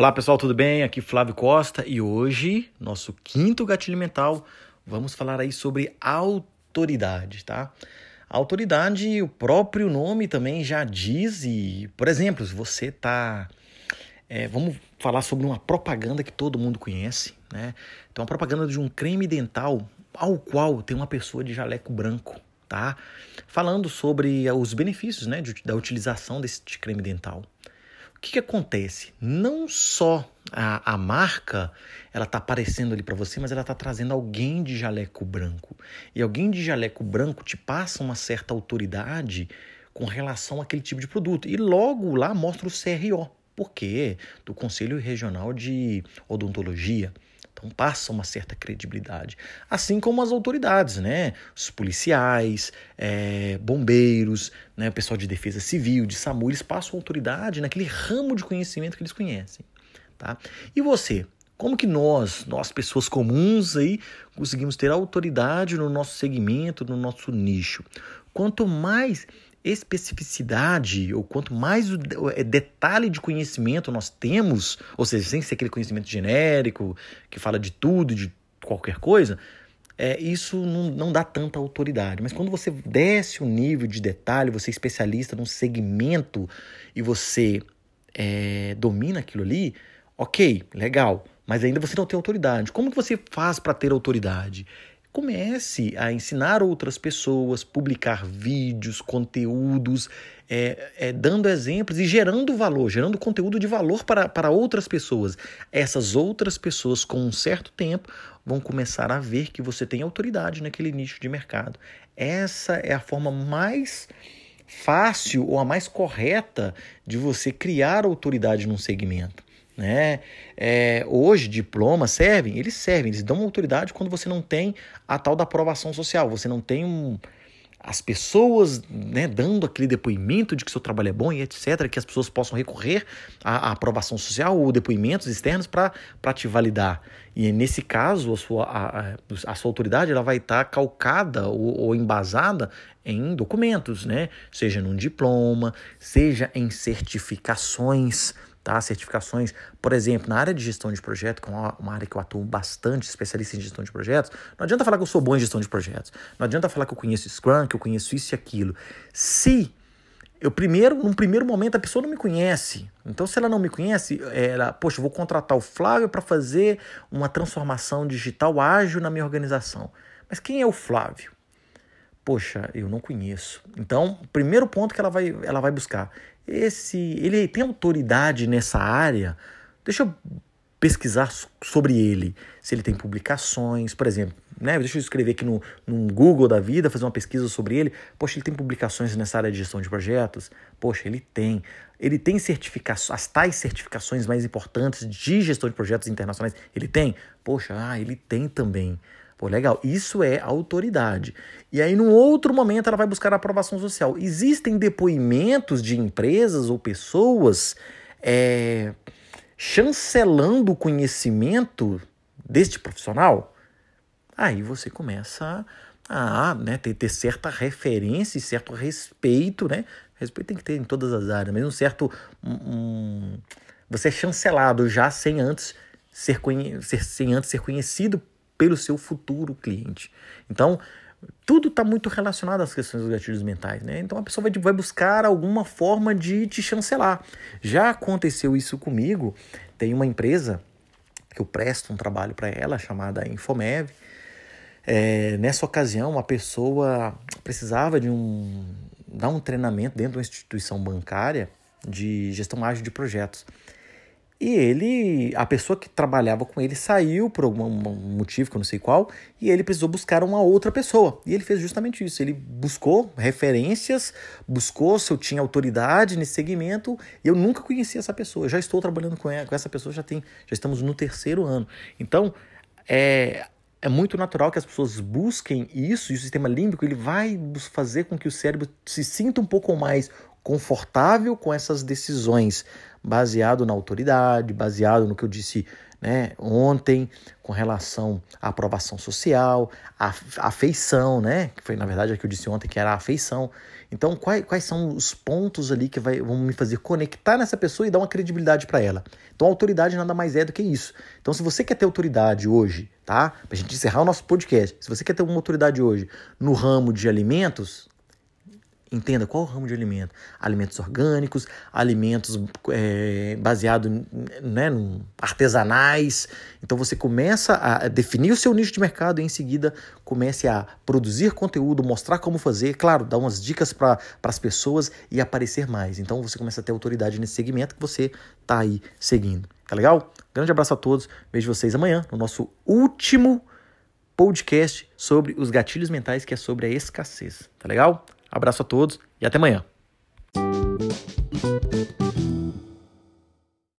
Olá pessoal, tudo bem? Aqui Flávio Costa e hoje, nosso quinto gatilho mental, vamos falar aí sobre autoridade, tá? A autoridade, o próprio nome também já diz, e, por exemplo, se você tá. É, vamos falar sobre uma propaganda que todo mundo conhece, né? Então, a propaganda de um creme dental ao qual tem uma pessoa de jaleco branco, tá? Falando sobre os benefícios, né, de, da utilização desse creme dental. O que, que acontece? Não só a, a marca ela está aparecendo ali para você, mas ela está trazendo alguém de jaleco branco. E alguém de jaleco branco te passa uma certa autoridade com relação àquele tipo de produto. E logo lá mostra o CRO. Por quê? Do Conselho Regional de Odontologia. Então passa uma certa credibilidade. Assim como as autoridades, né? Os policiais, é, bombeiros, né? o pessoal de defesa civil, de SAMU, eles passam autoridade naquele ramo de conhecimento que eles conhecem. Tá? E você? Como que nós, nós pessoas comuns aí, conseguimos ter autoridade no nosso segmento, no nosso nicho? Quanto mais especificidade, ou quanto mais é, detalhe de conhecimento nós temos, ou seja, sem ser aquele conhecimento genérico, que fala de tudo, de qualquer coisa, é, isso não, não dá tanta autoridade. Mas quando você desce o nível de detalhe, você é especialista num segmento e você é, domina aquilo ali, ok, legal. Mas ainda você não tem autoridade. Como que você faz para ter autoridade? Comece a ensinar outras pessoas, publicar vídeos, conteúdos, é, é, dando exemplos e gerando valor, gerando conteúdo de valor para, para outras pessoas. Essas outras pessoas, com um certo tempo, vão começar a ver que você tem autoridade naquele nicho de mercado. Essa é a forma mais fácil ou a mais correta de você criar autoridade num segmento. Né? É, hoje, diplomas servem? Eles servem, eles dão autoridade quando você não tem a tal da aprovação social, você não tem um, as pessoas né, dando aquele depoimento de que seu trabalho é bom e etc., que as pessoas possam recorrer à, à aprovação social ou depoimentos externos para te validar. E nesse caso, a sua, a, a sua autoridade ela vai estar tá calcada ou, ou embasada em documentos, né? seja num diploma, seja em certificações tá? Certificações, por exemplo, na área de gestão de projeto, que é uma área que eu atuo bastante, especialista em gestão de projetos, não adianta falar que eu sou bom em gestão de projetos. Não adianta falar que eu conheço Scrum, que eu conheço isso e aquilo. Se eu primeiro, num primeiro momento, a pessoa não me conhece. Então, se ela não me conhece, ela, poxa, vou contratar o Flávio para fazer uma transformação digital ágil na minha organização. Mas quem é o Flávio? Poxa, eu não conheço. Então, primeiro ponto que ela vai, ela vai buscar esse ele tem autoridade nessa área. Deixa eu pesquisar sobre ele, se ele tem publicações, por exemplo, né? Deixa eu escrever aqui no, no Google da vida, fazer uma pesquisa sobre ele. Poxa, ele tem publicações nessa área de gestão de projetos? Poxa, ele tem. Ele tem certificações, as tais certificações mais importantes de gestão de projetos internacionais. Ele tem? Poxa, ah, ele tem também. Pô, legal. Isso é autoridade. E aí, num outro momento, ela vai buscar a aprovação social. Existem depoimentos de empresas ou pessoas é, chancelando o conhecimento deste profissional? Aí você começa a né, ter, ter certa referência e certo respeito, né? Respeito tem que ter em todas as áreas, mas um certo. Um, você é chancelado já sem antes ser, ser, sem antes ser conhecido pelo seu futuro cliente. Então, tudo está muito relacionado às questões dos gatilhos mentais, né? Então a pessoa vai, vai buscar alguma forma de te chancelar. Já aconteceu isso comigo. Tem uma empresa que eu presto um trabalho para ela chamada Infomev. É, nessa ocasião, uma pessoa precisava de um dar um treinamento dentro de uma instituição bancária de gestão ágil de projetos. E ele, a pessoa que trabalhava com ele saiu por algum motivo que eu não sei qual, e ele precisou buscar uma outra pessoa. E ele fez justamente isso. Ele buscou referências, buscou se eu tinha autoridade nesse segmento, e eu nunca conheci essa pessoa. Eu já estou trabalhando com, essa pessoa, já tem, já estamos no terceiro ano. Então, é, é muito natural que as pessoas busquem isso, e o sistema límbico ele vai fazer com que o cérebro se sinta um pouco mais confortável com essas decisões, baseado na autoridade, baseado no que eu disse né, ontem com relação à aprovação social, à afeição, né? Que foi na verdade o que eu disse ontem que era a afeição. Então, quais, quais são os pontos ali que vai, vão me fazer conectar nessa pessoa e dar uma credibilidade para ela? Então, autoridade nada mais é do que isso. Então, se você quer ter autoridade hoje, tá? Pra gente encerrar o nosso podcast, se você quer ter uma autoridade hoje no ramo de alimentos, Entenda qual o ramo de alimento. Alimentos orgânicos, alimentos é, baseados né, artesanais. Então você começa a definir o seu nicho de mercado e em seguida comece a produzir conteúdo, mostrar como fazer, claro, dar umas dicas para as pessoas e aparecer mais. Então você começa a ter autoridade nesse segmento que você está aí seguindo. Tá legal? Grande abraço a todos. Vejo vocês amanhã no nosso último podcast sobre os gatilhos mentais, que é sobre a escassez. Tá legal? Abraço a todos e até amanhã.